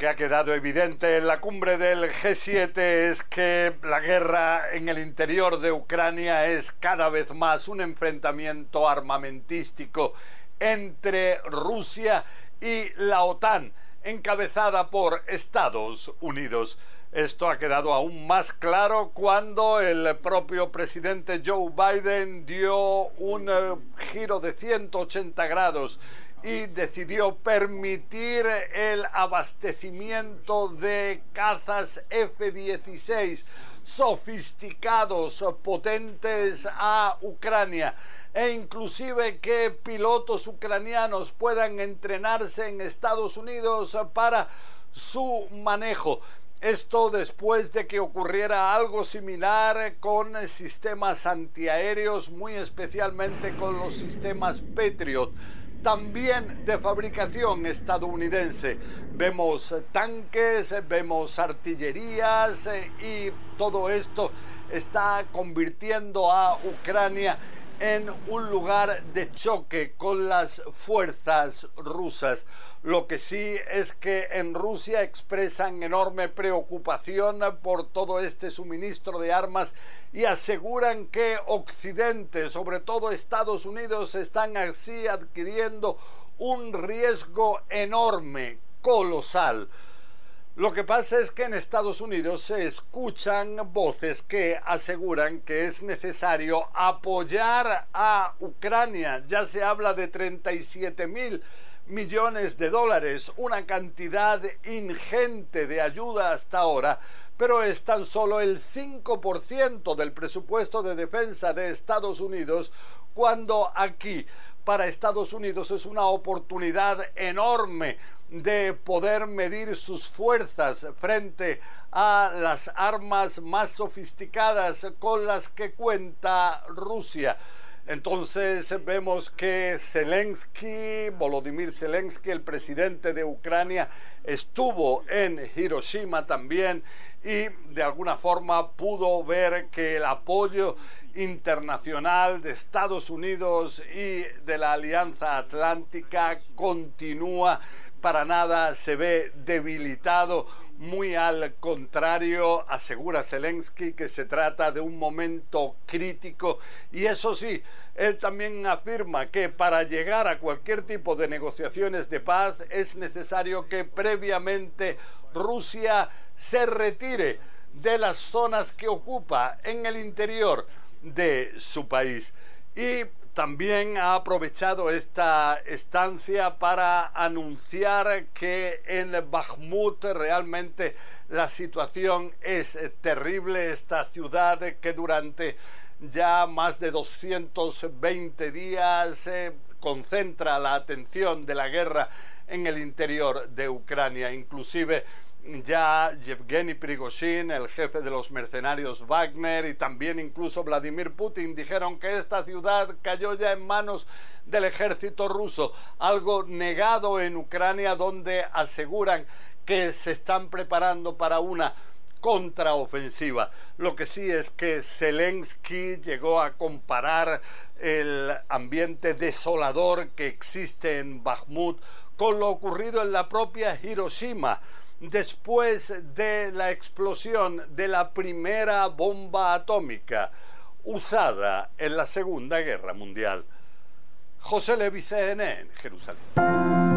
que ha quedado evidente en la cumbre del G7 es que la guerra en el interior de Ucrania es cada vez más un enfrentamiento armamentístico entre Rusia y la OTAN, encabezada por Estados Unidos. Esto ha quedado aún más claro cuando el propio presidente Joe Biden dio un eh, giro de 180 grados y decidió permitir el abastecimiento de cazas F-16 sofisticados, potentes a Ucrania e inclusive que pilotos ucranianos puedan entrenarse en Estados Unidos para su manejo. Esto después de que ocurriera algo similar con sistemas antiaéreos, muy especialmente con los sistemas Patriot también de fabricación estadounidense. Vemos tanques, vemos artillerías eh, y todo esto está convirtiendo a Ucrania en un lugar de choque con las fuerzas rusas. Lo que sí es que en Rusia expresan enorme preocupación por todo este suministro de armas y aseguran que Occidente, sobre todo Estados Unidos, están así adquiriendo un riesgo enorme, colosal. Lo que pasa es que en Estados Unidos se escuchan voces que aseguran que es necesario apoyar a Ucrania. Ya se habla de 37 mil millones de dólares, una cantidad ingente de ayuda hasta ahora, pero es tan solo el 5% del presupuesto de defensa de Estados Unidos, cuando aquí para Estados Unidos es una oportunidad enorme de poder medir sus fuerzas frente a las armas más sofisticadas con las que cuenta Rusia. Entonces vemos que Zelensky, Volodymyr Zelensky, el presidente de Ucrania, estuvo en Hiroshima también y de alguna forma pudo ver que el apoyo internacional de Estados Unidos y de la Alianza Atlántica continúa, para nada se ve debilitado, muy al contrario, asegura Zelensky que se trata de un momento crítico y eso sí, él también afirma que para llegar a cualquier tipo de negociaciones de paz es necesario que previamente Rusia se retire de las zonas que ocupa en el interior de su país. Y también ha aprovechado esta estancia para anunciar que en Bakhmut realmente la situación es terrible. Esta ciudad que durante ya más de 220 días concentra la atención de la guerra en el interior de Ucrania. Inclusive ya Yevgeny Prigozhin, el jefe de los mercenarios Wagner y también incluso Vladimir Putin dijeron que esta ciudad cayó ya en manos del ejército ruso, algo negado en Ucrania donde aseguran que se están preparando para una contraofensiva. Lo que sí es que Zelensky llegó a comparar el ambiente desolador que existe en Bakhmut con lo ocurrido en la propia Hiroshima después de la explosión de la primera bomba atómica usada en la Segunda Guerra Mundial. José Levi en Jerusalén.